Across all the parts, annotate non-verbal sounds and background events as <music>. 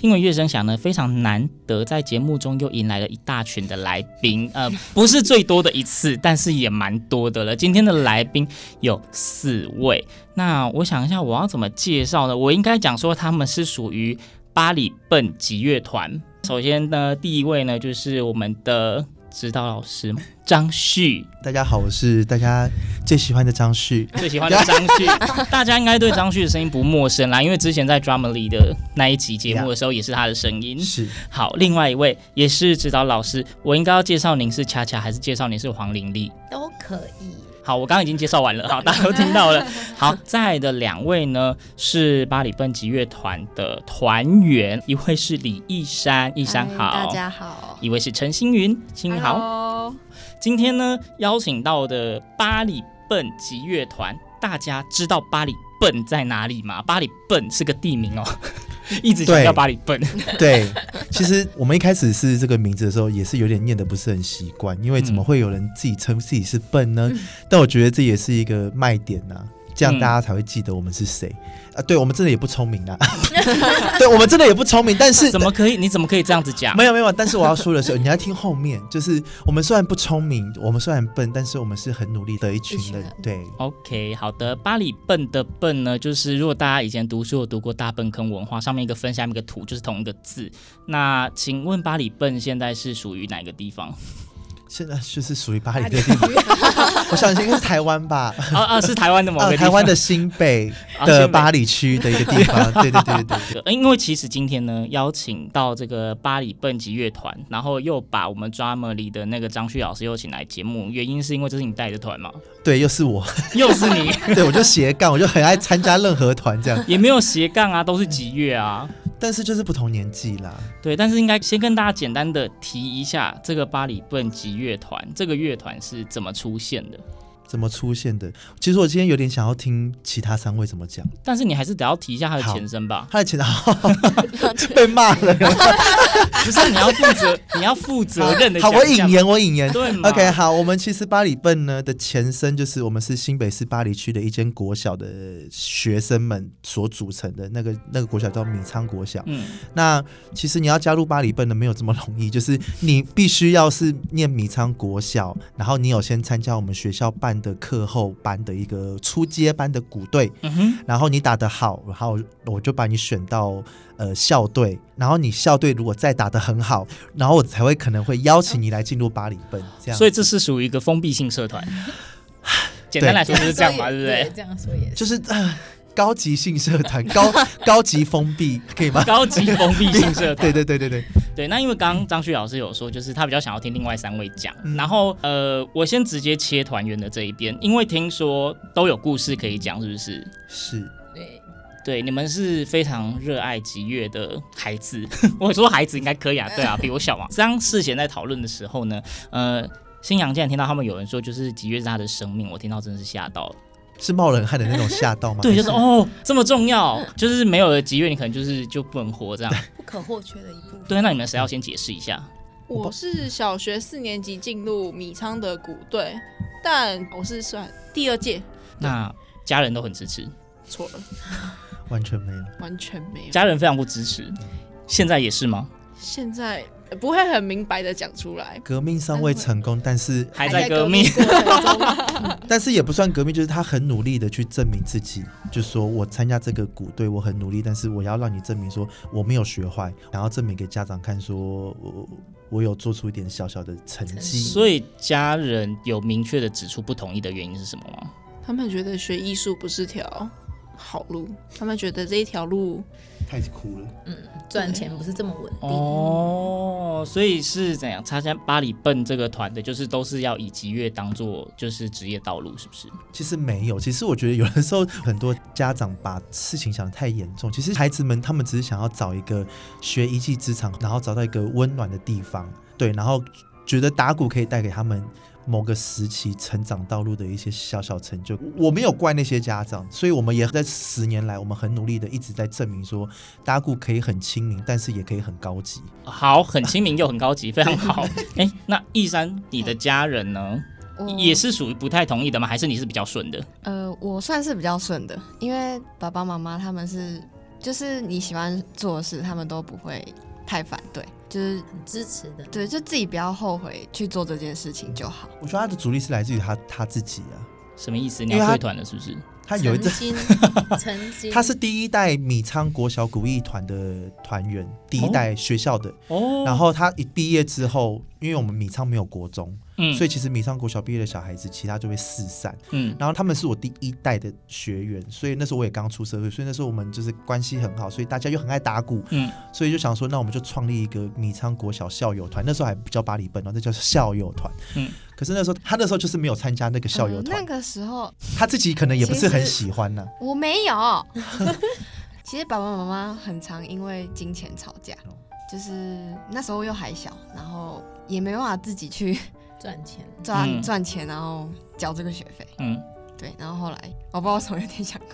听闻乐声响呢，非常难得，在节目中又迎来了一大群的来宾，呃，不是最多的一次，但是也蛮多的了。今天的来宾有四位，那我想一下，我要怎么介绍呢？我应该讲说他们是属于巴里笨击乐团。首先呢，第一位呢，就是我们的指导老师张旭。大家好，我是大家最喜欢的张旭。最喜欢的张旭，<laughs> 大家应该对张旭的声音不陌生啦，因为之前在 Drumly 的那一集节目的时候，也是他的声音。是好，另外一位也是指导老师，我应该要介绍您是恰恰，还是介绍您是黄玲丽？都可以。好，我刚刚已经介绍完了，好，<laughs> 大家都听到了。好，在的两位呢是巴里笨击乐团的团员，一位是李义山，义山好，大家好，一位是陈星云，星云好。Hello 今天呢，邀请到的巴里笨击乐团，大家知道巴里笨在哪里吗？巴里笨是个地名哦，<laughs> 一直强调八里笨。对，其实我们一开始是这个名字的时候，也是有点念的不是很习惯，因为怎么会有人自己称自己是笨呢？嗯但我觉得这也是一个卖点呐、啊，这样大家才会记得我们是谁。啊，对我们真的也不聪明啊，<laughs> 对我们真的也不聪明，但是 <laughs> 怎么可以？你怎么可以这样子讲？没有没有，但是我要说的是，你要听后面，就是我们虽然不聪明，我们虽然笨，但是我们是很努力的一群人。对，OK，好的。巴里笨的笨呢，就是如果大家以前读书有读过大笨坑文化，上面一个分，下面一个土，就是同一个字。那请问巴里笨现在是属于哪个地方？现在就是属于巴黎的地方，<laughs> 我想应该是台湾吧。啊啊，是台湾的某个啊，台湾的新北的巴黎区的一个地方，对对对对对。呃因为其实今天呢，邀请到这个巴黎蹦极乐团，然后又把我们 drama 里的那个张旭老师又请来节目，原因是因为这是你带的团嘛？对，又是我，又是你，<laughs> 对我就斜杠，我就很爱参加任何团这样，也没有斜杠啊，都是极乐啊。但是就是不同年纪啦。对，但是应该先跟大家简单的提一下这个巴里笨击乐团，这个乐团是怎么出现的？怎么出现的？其实我今天有点想要听其他三位怎么讲。但是你还是得要提一下他的前身吧？他的前身 <laughs> 被骂了，<laughs> 不是，你要负责，你要负责任的好，我引言，我引言。对 OK，好，我们其实巴里笨呢的前身就是我们是新北市巴黎区的一间国小的学生们所组成的那个那个国小叫米仓国小。嗯，那其实你要加入巴里笨呢没有这么容易，就是你必须要是念米仓国小，然后你有先参加我们学校办的课后班的一个初阶班的鼓队，嗯，然后你打得好，然后我就把你选到呃校队，然后你校队如果再打得很好，然后我才会可能会邀请你来进入巴里奔这样。所以这是属于一个封闭性社团。<laughs> 简单来说就是这样嘛，对不对？这样说也是。就是、呃、高级性社团，高 <laughs> 高级封闭，可以吗？高级封闭性社团。对对对对对。对，那因为刚刚张旭老师有说，就是他比较想要听另外三位讲，嗯然后呃，我先直接切团员的这一边，因为听说都有故事可以讲，是不是？是。对，对，你们是非常热爱吉乐的孩子，<laughs> 我说孩子应该可以啊，对啊，比我小嘛。张世贤在讨论的时候呢，呃，新阳竟然听到他们有人说，就是吉乐是他的生命，我听到真的是吓到了。是冒冷汗的那种吓到吗？对，就是哦，这么重要，就是没有了吉月，你可能就是就不能活这样。不可或缺的一部分。对，那你们谁要先解释一下？我是小学四年级进入米仓的鼓队，但我是算第二届，那家人都很支持，错了，完全没有。完全没有。家人非常不支持，现在也是吗？现在不会很明白的讲出来。革命尚未成功，但是 <laughs> 还在革命过程中，<laughs> 但是也不算革命，就是他很努力的去证明自己，就说我参加这个鼓队，我很努力，但是我要让你证明说我没有学坏，然后证明给家长看，说我我有做出一点小小的成绩。所以家人有明确的指出不同意的原因是什么吗？他们觉得学艺术不是条好路，他们觉得这一条路太苦了。嗯，赚钱不是这么稳定。哦，所以是怎样参加巴黎奔这个团的，就是都是要以吉乐当做就是职业道路，是不是？其实没有，其实我觉得有的时候很多家长把事情想得太严重。其实孩子们他们只是想要找一个学一技之长，然后找到一个温暖的地方，对，然后觉得打鼓可以带给他们。某个时期成长道路的一些小小成就，我没有怪那些家长，所以我们也在十年来，我们很努力的一直在证明说，打鼓可以很亲民，但是也可以很高级。好，很亲民又很高级，非常好。<laughs> 哎、欸，那易山，你的家人呢，<laughs> 也是属于不太同意的吗？还是你是比较顺的？呃，我算是比较顺的，因为爸爸妈妈他们是，就是你喜欢做的事，他们都不会太反对。就是很支持的，对，就自己不要后悔去做这件事情就好。我觉得他的主力是来自于他他自己啊，什么意思？你要退团了是不是？他有一阵，曾经，<laughs> 曾经他是第一代米仓国小古艺团的团员，第一代学校的。哦。然后他一毕业之后，因为我们米仓没有国中。嗯、所以其实米仓国小毕业的小孩子，其他就会四散。嗯，然后他们是我第一代的学员，所以那时候我也刚出社会，所以那时候我们就是关系很好，所以大家又很爱打鼓。嗯，所以就想说，那我们就创立一个米仓国小校友团。那时候还不叫巴里笨哦，那叫校友团。嗯，可是那时候他那时候就是没有参加那个校友团、嗯。那个时候他自己可能也不是很喜欢呢、啊。我没有。<laughs> 其实爸爸妈妈很常因为金钱吵架，就是那时候又还小，然后也没办法自己去。赚钱赚赚钱，然后交这个学费。嗯，对，然后后来我不知道为什么有点想哭。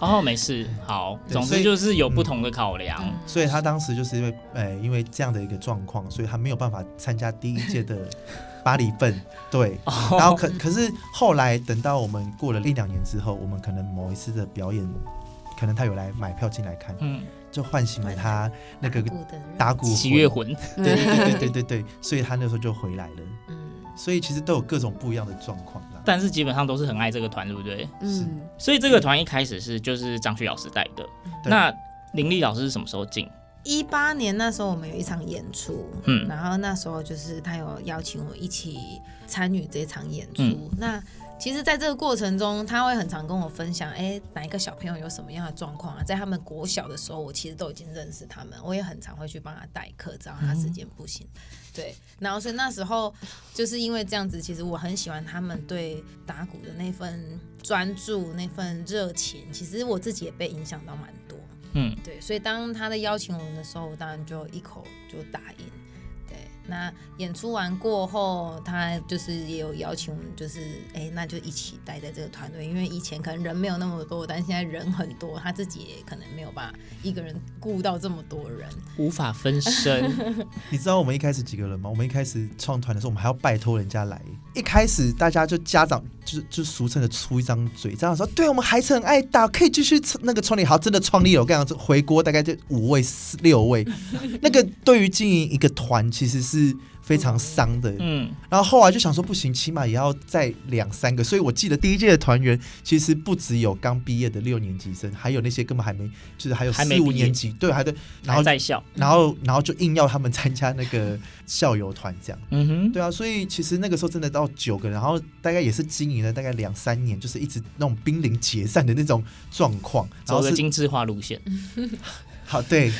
哦，没事，好，总之就是有不同的考量。嗯、所以他当时就是因为，呃，因为这样的一个状况，所以他没有办法参加第一届的 <laughs> 巴黎笨。对，然后可可是后来等到我们过了一两年之后，我们可能某一次的表演，可能他有来买票进来看，嗯，就唤醒了他那个打鼓喜悦魂。对对对对对对对，所以他那时候就回来了。嗯。所以其实都有各种不一样的状况啦，但是基本上都是很爱这个团，对不对？嗯。所以这个团一开始是就是张旭老师带的。那林立老师是什么时候进？一八年那时候我们有一场演出，嗯，然后那时候就是他有邀请我一起参与这场演出。嗯、那其实，在这个过程中，他会很常跟我分享，哎，哪一个小朋友有什么样的状况啊？在他们国小的时候，我其实都已经认识他们，我也很常会去帮他代课，只要他时间不行。嗯、对，然后所以那时候就是因为这样子，其实我很喜欢他们对打鼓的那份专注、那份热情，其实我自己也被影响到蛮多。嗯，对，所以当他的邀请我们的时候，我当然就一口就答应。对那演出完过后，他就是也有邀请我们，就是哎、欸，那就一起待在这个团队，因为以前可能人没有那么多，但现在人很多，他自己也可能没有办法一个人顾到这么多人，无法分身。<laughs> <laughs> 你知道我们一开始几个人吗？我们一开始创团的时候，我们还要拜托人家来。一开始大家就家长就是就俗称的出一张嘴，这样说，对我们孩子很爱打，可以继续那个创立。好，真的创立了，我跟你讲，回锅大概就五位、六位。那个对于经营一个团，其实是。是非常伤的，嗯，然后后来就想说不行，起码也要再两三个，所以我记得第一届的团员其实不只有刚毕业的六年级生，还有那些根本还没，就是还有四五年级，对，还对，然后在校，然后然后就硬要他们参加那个校友团这样，嗯哼，对啊，所以其实那个时候真的到九个，然后大概也是经营了大概两三年，就是一直那种濒临解散的那种状况，然后走个精致化路线。<laughs> 好，对，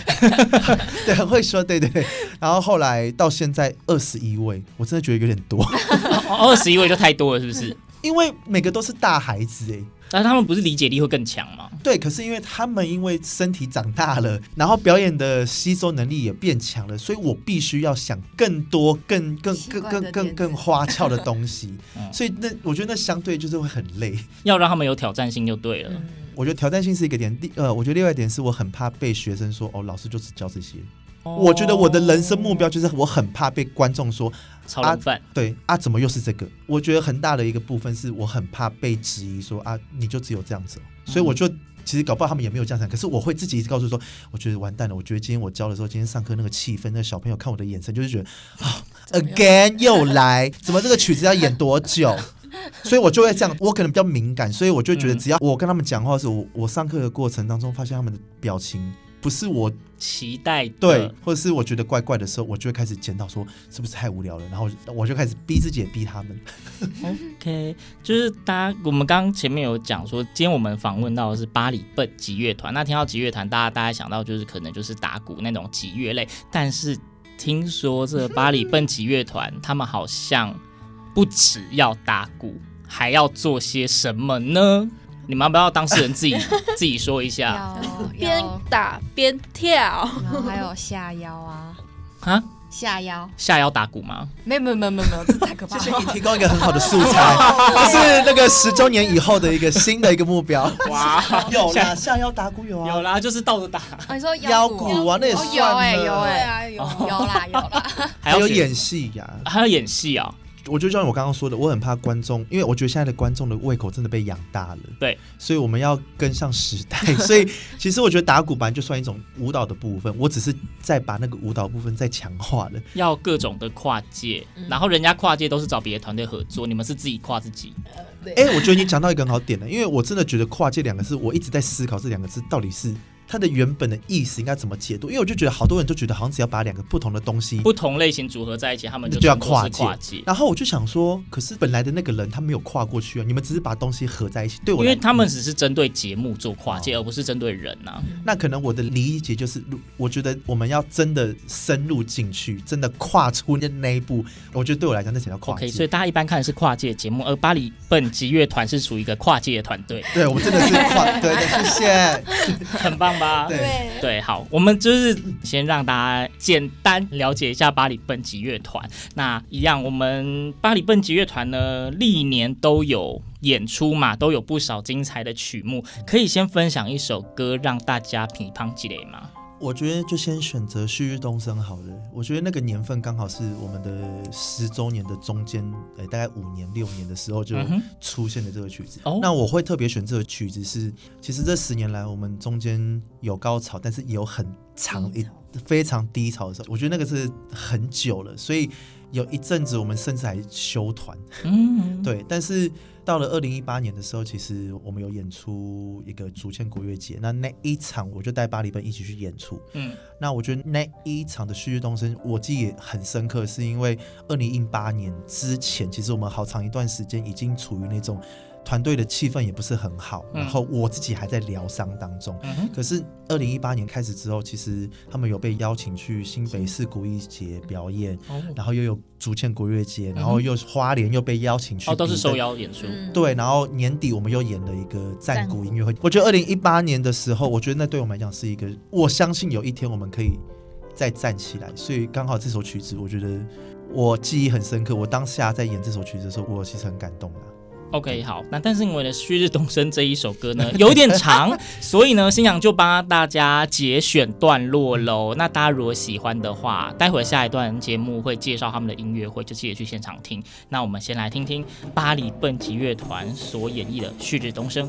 <laughs> 对，很会说，对对对。然后后来到现在二十一位，我真的觉得有点多，<laughs> 二十一位就太多了，是不是？因为每个都是大孩子哎，但是他们不是理解力会更强吗？对，可是因为他们因为身体长大了，然后表演的吸收能力也变强了，所以我必须要想更多、更、更、更、更、更、更花俏的东西。<laughs> 所以那我觉得那相对就是会很累，要让他们有挑战性就对了。嗯我觉得挑战性是一个点，第呃，我觉得另外一点是我很怕被学生说哦，老师就只教这些。哦、我觉得我的人生目标就是我很怕被观众说炒冷饭、啊，对啊，怎么又是这个？我觉得很大的一个部分是我很怕被质疑说啊，你就只有这样子，所以我就其实搞不好他们也没有这样想，可是我会自己一直告诉说，我觉得完蛋了，我觉得今天我教的时候，今天上课那个气氛，那个小朋友看我的眼神就是觉得 <laughs> 啊，again 又来，怎么这个曲子要演多久？<laughs> 所以我就会这样，我可能比较敏感，所以我就觉得只要我跟他们讲话的时候，我我上课的过程当中发现他们的表情。不是我期待对，或者是我觉得怪怪的时候，我就会开始检讨说是不是太无聊了，然后我就开始逼自己也逼他们。OK，就是大家我们刚刚前面有讲说，今天我们访问到的是巴黎笨吉乐团。那听到吉乐团，大家大家想到就是可能就是打鼓那种吉乐类，但是听说这巴黎笨吉乐团他们好像不只要打鼓，还要做些什么呢？你们要不要当事人自己 <laughs> 自己说一下？<laughs> 边打边跳，然后还有下腰啊 <laughs> 啊，下腰下腰打鼓吗？没有没有没有没有，这太可怕了。谢谢你提供一个很好的素材，这是那个十周年以后的一个新的一个目标。哇，有啦，下腰打鼓有啊，有啦，就是倒着打。你说腰鼓啊，那也算有哎有哎有有啦有啦，还有演戏呀，还有演戏啊。我就像我刚刚说的，我很怕观众，因为我觉得现在的观众的胃口真的被养大了。对，所以我们要跟上时代。所以 <laughs> 其实我觉得打鼓本来就算一种舞蹈的部分，我只是在把那个舞蹈部分再强化了。要各种的跨界，然后人家跨界都是找别的团队合作，你们是自己跨自己。哎、欸，我觉得你讲到一个很好点的，因为我真的觉得跨界两个字，我一直在思考这两个字到底是。它的原本的意思应该怎么解读？因为我就觉得好多人都觉得好像只要把两个不同的东西、不同类型组合在一起，他们就，就要跨界，跨界。然后我就想说，可是本来的那个人他没有跨过去啊，你们只是把东西合在一起。对我，因为他们只是针对节目做跨界，哦、而不是针对人呐、啊。那可能我的理解就是，我觉得我们要真的深入进去，真的跨出那那一步，我觉得对我来讲那才叫跨界。Okay, 所以大家一般看的是跨界节目，而巴黎本集乐团是属于一个跨界的团队。对，我们真的是跨，对的，谢谢，<laughs> <laughs> 很棒吧？对。对，好，我们就是先让大家简单了解一下巴黎蹦极乐团。那一样，我们巴黎蹦极乐团呢，历年都有演出嘛，都有不少精彩的曲目。可以先分享一首歌让大家品乓积累吗？我觉得就先选择《旭日东升》好了。我觉得那个年份刚好是我们的十周年的中间，呃，大概五年六年的时候就出现的这个曲子。嗯、那我会特别选这个曲子是，其实这十年来我们中间有高潮，但是也有很长一非常低潮的时候。我觉得那个是很久了，所以有一阵子我们甚至还休团。嗯，对，但是。到了二零一八年的时候，其实我们有演出一个竹堑国乐节，那那一场我就带巴黎奔一起去演出。嗯，那我觉得那一场的旭日东升，我记忆也很深刻，是因为二零一八年之前，其实我们好长一段时间已经处于那种。团队的气氛也不是很好，然后我自己还在疗伤当中。嗯、可是二零一八年开始之后，其实他们有被邀请去新北市古艺节表演，哦、然后又有竹堑国乐节，然后又花莲又被邀请去，哦，都是受邀演出。对，然后年底我们又演了一个战鼓音乐会。我觉得二零一八年的时候，我觉得那对我们来讲是一个，我相信有一天我们可以再站起来。所以刚好这首曲子，我觉得我记忆很深刻。我当下在演这首曲子的时候，我其实很感动的。OK，好，那但是因为呢，《旭日东升》这一首歌呢 <laughs> 有点长，<laughs> 所以呢，新娘就帮大家节选段落喽。那大家如果喜欢的话，待会下一段节目会介绍他们的音乐会，就记得去现场听。那我们先来听听巴黎蹦极乐团所演绎的《旭日东升》。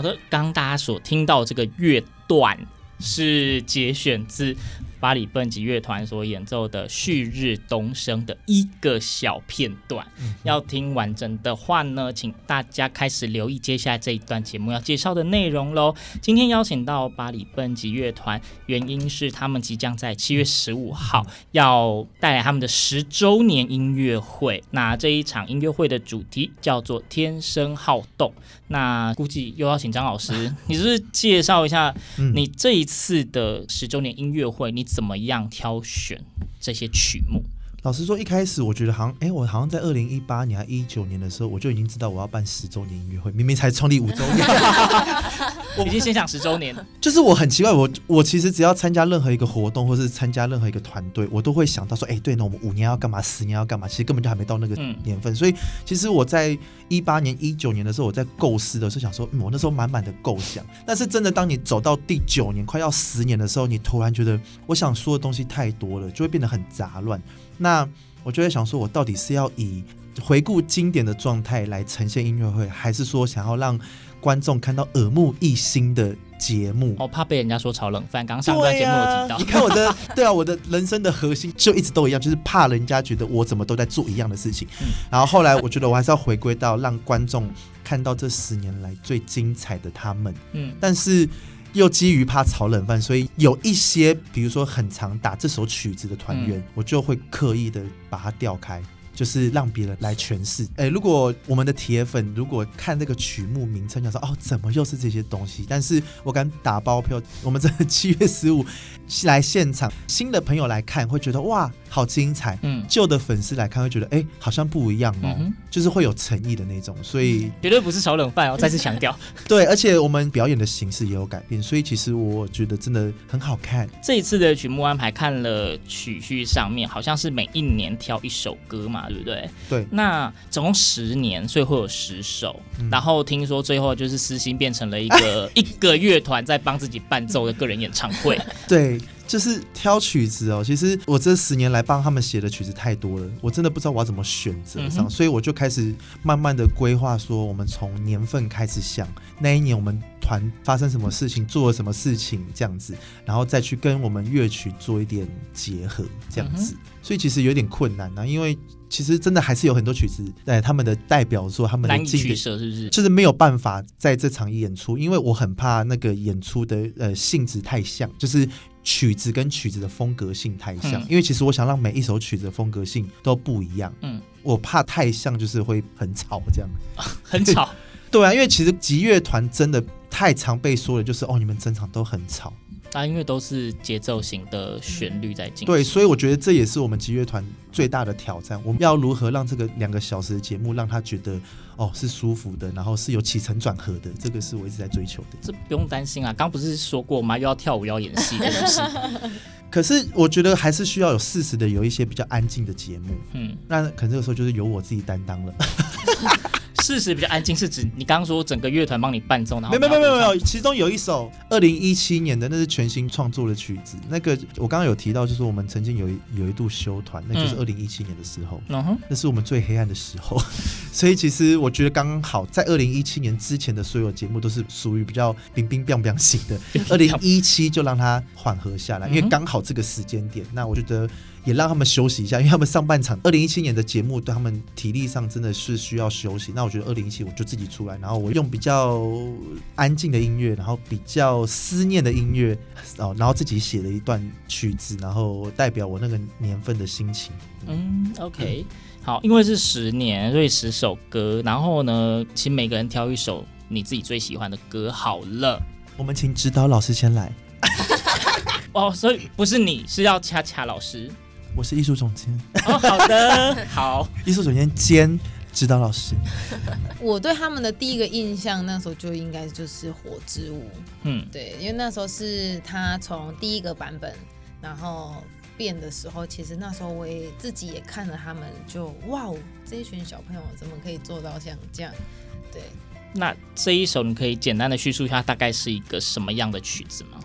好的，刚刚大家所听到这个乐段是节选自巴里蹦极乐团所演奏的《旭日东升》的一个小片段。嗯、要听完整的话呢，请大家开始留意接下来这一段节目要介绍的内容喽。今天邀请到巴里蹦极乐团，原因是他们即将在七月十五号要带来他们的十周年音乐会。那这一场音乐会的主题叫做“天生好动”。那估计又要请张老师，<laughs> 你是不是介绍一下你这一次的十周年音乐会，你怎么样挑选这些曲目？老实说，一开始我觉得好像，哎、欸，我好像在二零一八年还一九年的时候，我就已经知道我要办十周年音乐会，明明才创立五周年，我 <laughs> 已经先想十周年。<laughs> 就是我很奇怪，我我其实只要参加任何一个活动，或是参加任何一个团队，我都会想到说，哎、欸，对，那我们五年要干嘛？十年要干嘛？其实根本就还没到那个年份。嗯、所以，其实我在一八年、一九年的时候，我在构思的时候想说，嗯，我那时候满满的构想。但是真的，当你走到第九年，快要十年的时候，你突然觉得，我想说的东西太多了，就会变得很杂乱。那我就在想说，我到底是要以回顾经典的状态来呈现音乐会，还是说想要让观众看到耳目一新的节目？我怕被人家说炒冷饭。刚上段节目有提到，你看我的，<laughs> 对啊，我的人生的核心就一直都一样，就是怕人家觉得我怎么都在做一样的事情。嗯、然后后来我觉得我还是要回归到让观众看到这十年来最精彩的他们。嗯，但是。又基于怕炒冷饭，所以有一些，比如说很常打这首曲子的团员，嗯、我就会刻意的把它调开。就是让别人来诠释。哎，如果我们的铁粉如果看这个曲目名称，就说哦，怎么又是这些东西？但是我敢打包票，我们这七月十五 <laughs> 来现场，新的朋友来看会觉得哇，好精彩。嗯，旧的粉丝来看会觉得哎，好像不一样哦，嗯、就是会有诚意的那种。所以绝对不是炒冷饭哦，再次强调。<laughs> 对，而且我们表演的形式也有改变，所以其实我觉得真的很好看。这一次的曲目安排看了曲序上面，好像是每一年挑一首歌嘛。对不对？对，那总共十年，所以会有十首。嗯、然后听说最后就是私心变成了一个 <laughs> 一个乐团在帮自己伴奏的个人演唱会。对，就是挑曲子哦。其实我这十年来帮他们写的曲子太多了，我真的不知道我要怎么选择上，嗯、所以我就开始慢慢的规划，说我们从年份开始想，那一年我们团发生什么事情，做了什么事情这样子，然后再去跟我们乐曲做一点结合这样子。嗯、所以其实有点困难呢、啊，因为。其实真的还是有很多曲子，哎，他们的代表作，他们的经典，是不是？就是没有办法在这场演出，因为我很怕那个演出的呃性质太像，就是曲子跟曲子的风格性太像。嗯、因为其实我想让每一首曲子的风格性都不一样，嗯，我怕太像，就是会很吵这样，<laughs> 很吵。<laughs> 对啊，因为其实极乐团真的太常被说的就是哦，你们整场都很吵。啊，因为都是节奏型的旋律在进行。对，所以我觉得这也是我们集乐团最大的挑战。我们要如何让这个两个小时的节目让他觉得哦是舒服的，然后是有起承转合的，这个是我一直在追求的。这不用担心啊，刚不是说过吗？又要跳舞，又要演戏，是不是？可是我觉得还是需要有适时的有一些比较安静的节目。嗯，那可能这个时候就是由我自己担当了。事实比较安静，是指你刚刚说整个乐团帮你伴奏，然后没有没有没有没有，其中有一首二零一七年的，那是全新创作的曲子。那个我刚刚有提到，就是我们曾经有一有一度休团，那就是二零一七年的时候，嗯、那是我们最黑暗的时候。<laughs> 所以其实我觉得刚好在二零一七年之前的所有节目都是属于比较冰冰冰冰型的，<laughs> 二零一七就让它缓和下来，因为刚好这个时间点，那我觉得。也让他们休息一下，因为他们上半场二零一七年的节目对他们体力上真的是需要休息。那我觉得二零一七我就自己出来，然后我用比较安静的音乐，然后比较思念的音乐哦，然后自己写了一段曲子，然后代表我那个年份的心情。嗯，OK，好，因为是十年，所以十首歌，然后呢，请每个人挑一首你自己最喜欢的歌好了。我们请指导老师先来。哦，所以不是你，是要恰恰老师。我是艺术总监。哦，好的，<laughs> 好，艺术总监兼指导老师。<laughs> 我对他们的第一个印象，那时候就应该就是《火之舞》。嗯，对，因为那时候是他从第一个版本，然后变的时候，其实那时候我也自己也看了他们就，就哇哦，这一群小朋友怎么可以做到像这样？对。那这一首你可以简单的叙述一下，大概是一个什么样的曲子吗？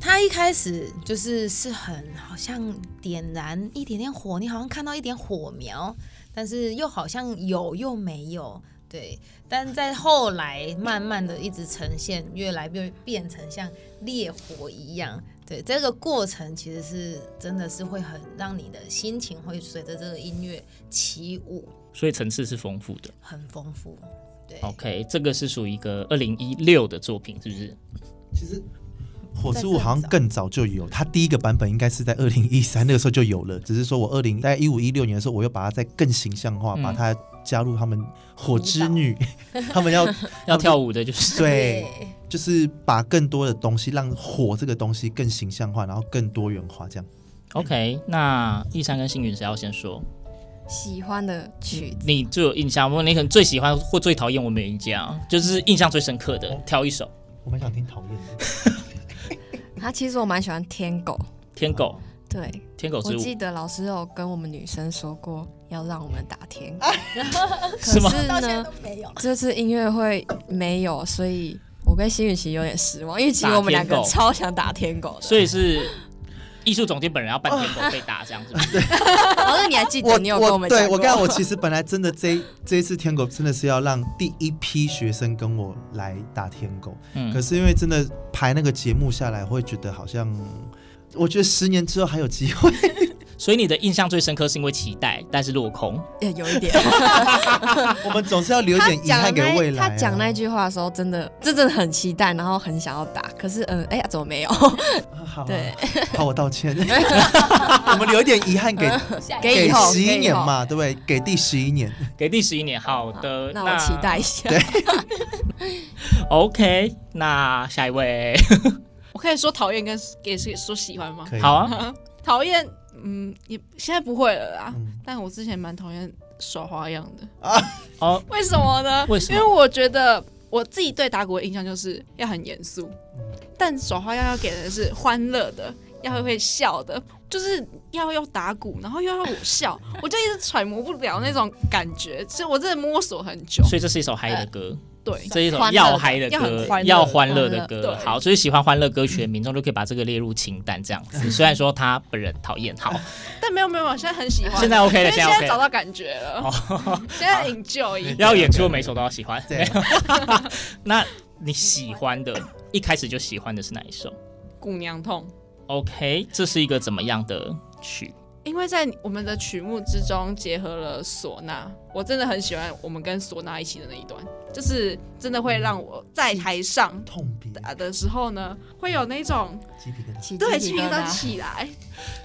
他一开始就是是很好像点燃一点点火，你好像看到一点火苗，但是又好像有又没有，对。但在后来慢慢的一直呈现，越来越变成像烈火一样，对，这个过程其实是真的是会很让你的心情会随着这个音乐起舞，所以层次是丰富的，很丰富。对，OK，这个是属于一个二零一六的作品，是不是？其实火之舞好像更早就有，它第一个版本应该是在二零一三那个时候就有了，只是说我二零在一五一六年的时候，我又把它再更形象化，嗯、把它加入他们火之女，<laughs> 他们要 <laughs> 要跳舞的，就是对。就是把更多的东西让火这个东西更形象化，然后更多元化，这样。OK，那一山跟星云谁要先说？喜欢的曲子，你最有印象，或你可能最喜欢或最讨厌，我没有印象，就是印象最深刻的，挑一首。我蛮想听讨厌的。<laughs> 他其实我蛮喜欢天狗。天狗。对。天狗之舞。我记得老师有跟我们女生说过，要让我们打天狗。<laughs> 是吗？可是呢，这次音乐会没有，所以。我跟辛雨琪有点失望，因为其实我们两个超想打天狗的，所以是艺术总监本人要扮天狗被打这样子。<laughs> 对，老师你还记得你有跟我们讲过？对，我刚刚我其实本来真的这这一次天狗真的是要让第一批学生跟我来打天狗，嗯，可是因为真的排那个节目下来，会觉得好像我觉得十年之后还有机会。所以你的印象最深刻是因为期待，但是落空，也有一点。<laughs> 我们总是要留一点遗憾给未来、啊。他讲那句话的时候，真的，真的很期待，然后很想要打，可是，嗯，哎呀，怎么没有？好、啊，对，好，我道歉。<laughs> 我们留一点遗憾给给十一年嘛，对不对？给第十一年，给第十一年。好的，那，那我期待一下。对，<laughs> OK，那下一位，我可以说讨厌跟给说喜欢吗？好啊，讨厌。嗯，也现在不会了啦。嗯、但我之前蛮讨厌耍花样的啊。<laughs> 哦，为什么呢？为什么？因为我觉得我自己对打鼓的印象就是要很严肃，嗯、但耍花样要给人是欢乐的，要会会笑的，就是要用打鼓，然后又要我笑，<laughs> 我就一直揣摩不了那种感觉，其实我真的摸索很久。所以这是一首嗨的歌。呃对，这一首要嗨的歌，要欢乐的歌。好，所以喜欢欢乐歌曲的民众就可以把这个列入清单，这样子。虽然说他本人讨厌，好，<laughs> 但没有没有，现在很喜欢。现在 OK 了，现在 OK 了，现在找到感觉了。哦、现在 enjoy。<laughs> 要演出每首都要喜欢。对。<laughs> 那你喜欢的，一开始就喜欢的是哪一首？姑娘痛。OK，这是一个怎么样的曲？因为在我们的曲目之中结合了唢呐，我真的很喜欢我们跟唢呐一起的那一段，就是真的会让我在台上痛打的时候呢，会有那种鸡皮疙瘩，对，鸡皮疙瘩起来。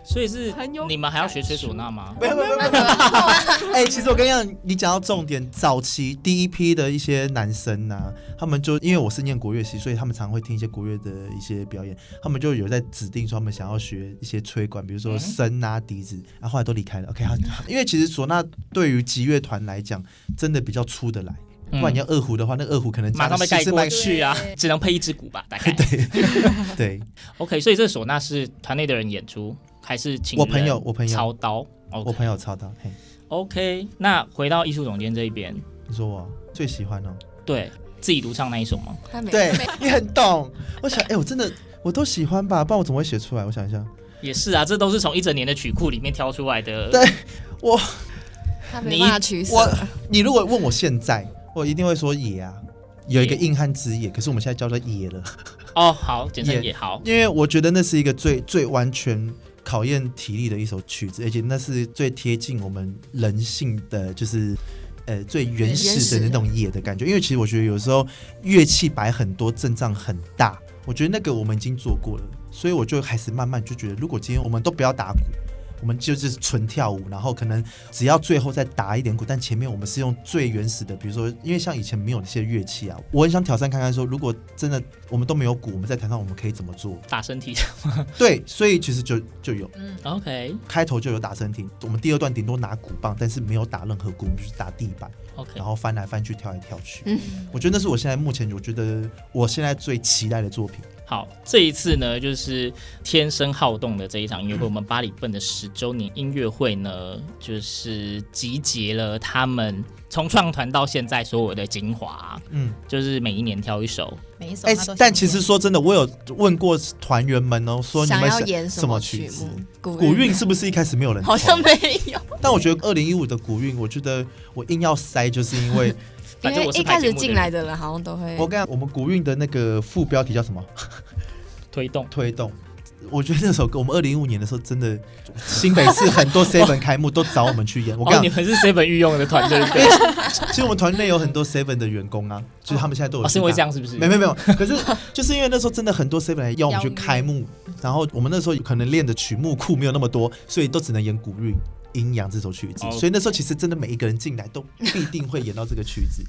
所以是你们还要学吹唢呐吗？没有没有没有。<laughs> 哎，其实我跟你讲，你讲到重点，早期第一批的一些男生呐、啊，他们就因为我是念国乐系，所以他们常会听一些国乐的一些表演，他们就有在指定说他们想要学一些吹管，比如说笙啊、笛子，然后后来都离开了。OK，好，因为其实唢呐对于吉乐团来讲，真的比较出得来。不然你要二胡的话，那二胡可能马上被盖过去啊，只能配一支鼓吧，大概。对 <laughs> 对。<laughs> <laughs> OK，所以这唢呐是团内的人演出。还是请我朋友，我朋友操刀.我朋友操刀。嘿，OK，那回到艺术总监这一边，你说我最喜欢哦？对，自己独唱那一首吗？对，你很懂。我想，哎、欸，我真的我都喜欢吧，不然我怎么会写出来？我想一下，也是啊，这都是从一整年的曲库里面挑出来的。对，我，你我，你如果问我现在，我一定会说野啊，有一个硬汉之野，可是我们现在叫做野了。哦，好，简称 <laughs> 野好，因为我觉得那是一个最最完全。考验体力的一首曲子，而且那是最贴近我们人性的，就是呃最原始的那种野的感觉。因为其实我觉得有时候乐器摆很多阵仗很大，我觉得那个我们已经做过了，所以我就开始慢慢就觉得，如果今天我们都不要打鼓。我们就是纯跳舞，然后可能只要最后再打一点鼓，但前面我们是用最原始的，比如说，因为像以前没有那些乐器啊，我很想挑战看看，说如果真的我们都没有鼓，我们在台上我们可以怎么做？<laughs> 打身体。对，所以其实就就有，嗯，OK，开头就有打身体，我们第二段顶多拿鼓棒，但是没有打任何鼓，我们就是打地板，OK，然后翻来翻去，跳来跳去。嗯，我觉得那是我现在目前我觉得我现在最期待的作品。好，这一次呢，就是天生好动的这一场音乐会，我们巴里笨的十周年音乐会呢，就是集结了他们从创团到现在所有的精华，嗯，就是每一年挑一首，每一首。哎，但其实说真的，我有问过团员们哦，说你们想要演什么曲子？古韵是不是一开始没有人？好像没有。但我觉得二零一五的古韵，我觉得我硬要塞，就是因为。因为一开始进来的人好像都会。我跟你讲，我们古韵的那个副标题叫什么？推动，推动。我觉得那首歌，我们二零一五年的时候，真的新北市很多 <laughs> seven 开幕都找我们去演。我跟你讲，你们是 seven 御用的团队。其实我们团内有很多 seven 的员工啊，就是他们现在都有。是因为这样是不是？没没没有，可是就是因为那时候真的很多 seven 来要我们去开幕，然后我们那时候可能练的曲目库没有那么多，所以都只能演古韵、阴阳这首曲子。所以那时候其实真的每一个人进来都必定会演到这个曲子，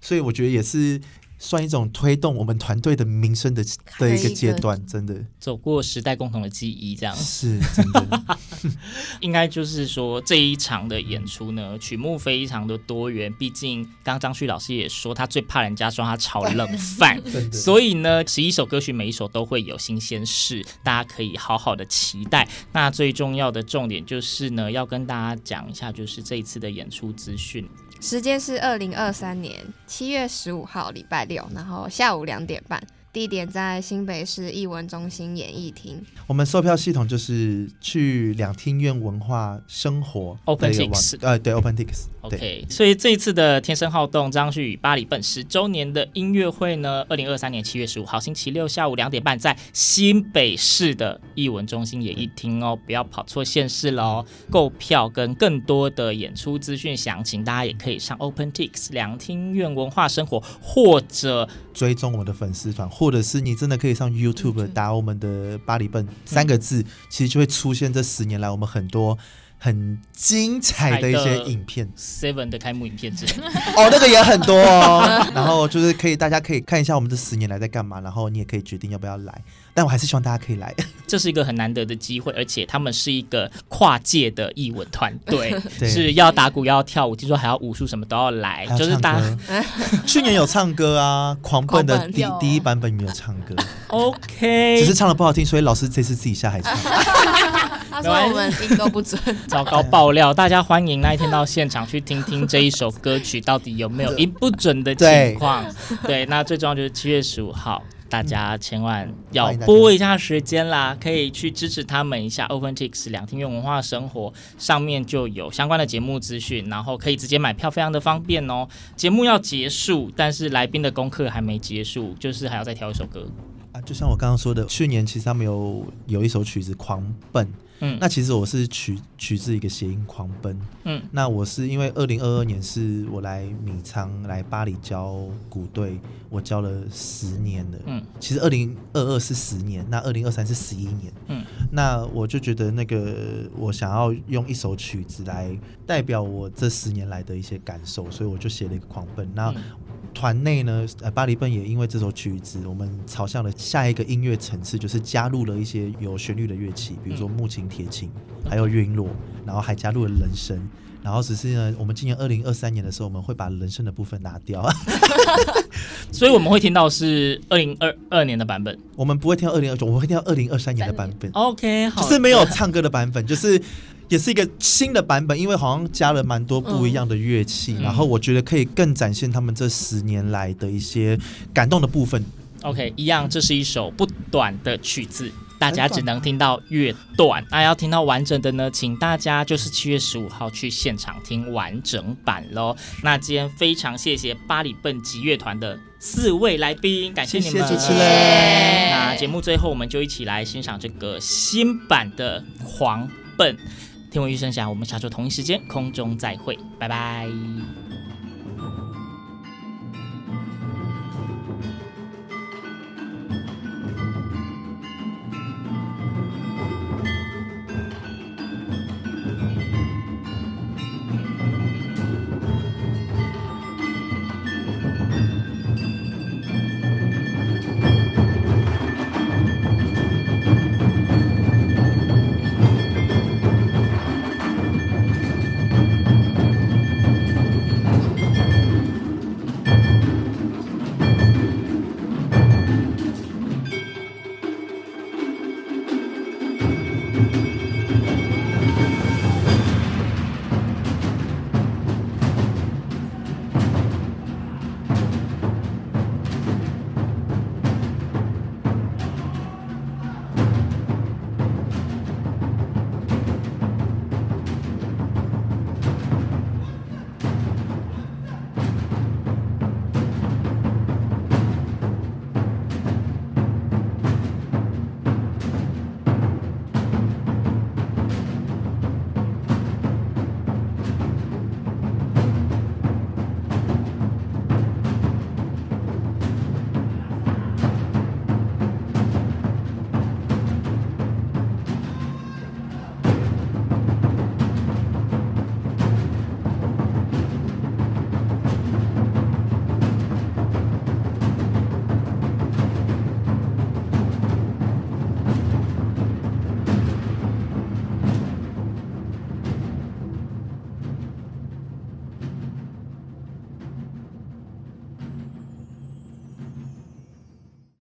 所以我觉得也是。算一种推动我们团队的名声的的一个阶段，真的走过时代共同的记忆，这样是真的。<laughs> 应该就是说这一场的演出呢，曲目非常的多元。毕竟刚刚张旭老师也说，他最怕人家说他炒冷饭，<laughs> 所以呢，十一首歌曲每一首都会有新鲜事，大家可以好好的期待。那最重要的重点就是呢，要跟大家讲一下，就是这一次的演出资讯。时间是二零二三年七月十五号礼拜六，然后下午两点半。地点在新北市艺文中心演艺厅。我们售票系统就是去两厅院文化生活 OpenTix，呃，对 OpenTix。OK，所以这一次的天生好动张旭与巴黎笨十周年的音乐会呢，二零二三年七月十五号星期六下午两点半，在新北市的艺文中心演艺厅哦，不要跑错县市喽。购票跟更多的演出资讯详情，大家也可以上 OpenTix 两厅院文化生活，或者追踪我们的粉丝团。或者是你真的可以上 YouTube 打我们的巴黎笨三个字，其实就会出现这十年来我们很多很精彩的一些影片。Seven 的开幕影片之类 <laughs> 哦，那个也很多哦。然后就是可以，大家可以看一下我们这十年来在干嘛，然后你也可以决定要不要来。但我还是希望大家可以来，<laughs> 这是一个很难得的机会，而且他们是一个跨界的 <laughs> 艺文团队，是要打鼓要跳舞，听说还要武术，什么都要来，就是大去年有唱歌啊，狂奔的第第一版本没有唱歌，OK，只是唱的不好听，所以老师这次自己下海唱。他说我们音都不准，<laughs> 糟糕爆料，大家欢迎那一天到现场去听听这一首歌曲到底有没有音不准的情况。对，那最重要就是七月十五号。大家千万要拨一下时间啦，可以去支持他们一下。OpenTix 两厅院文化生活上面就有相关的节目资讯，然后可以直接买票，非常的方便哦。节目要结束，但是来宾的功课还没结束，就是还要再挑一首歌啊。就像我刚刚说的，去年其实他们有有一首曲子《狂奔》。嗯，那其实我是取取自一个谐音狂奔。嗯，那我是因为二零二二年是我来米仓来巴黎教鼓队，我教了十年了。嗯，其实二零二二是十年，那二零二三是十一年。嗯，那我就觉得那个我想要用一首曲子来代表我这十年来的一些感受，所以我就写了一个狂奔。那团内呢，呃，巴黎笨也因为这首曲子，我们朝向了下一个音乐层次，就是加入了一些有旋律的乐器，比如说木琴。铁琴，还有乐音锣，然后还加入了人声，然后只是呢，我们今年二零二三年的时候，我们会把人声的部分拿掉，<laughs> <laughs> 所以我们会听到是二零二二年的版本，我们不会听到二零二九，我们会听到二零二三年的版本。OK，好，就是没有唱歌的版本，就是也是一个新的版本，因为好像加了蛮多不一样的乐器，嗯、然后我觉得可以更展现他们这十年来的一些感动的部分。OK，一样，这是一首不短的曲子。大家只能听到乐段，那要听到完整的呢，请大家就是七月十五号去现场听完整版喽。那今天非常谢谢巴里笨击乐团的四位来宾，感谢你们。谢谢主持人。那节目最后，我们就一起来欣赏这个新版的《狂奔》。听闻乐声响，我们下周同一时间空中再会，拜拜。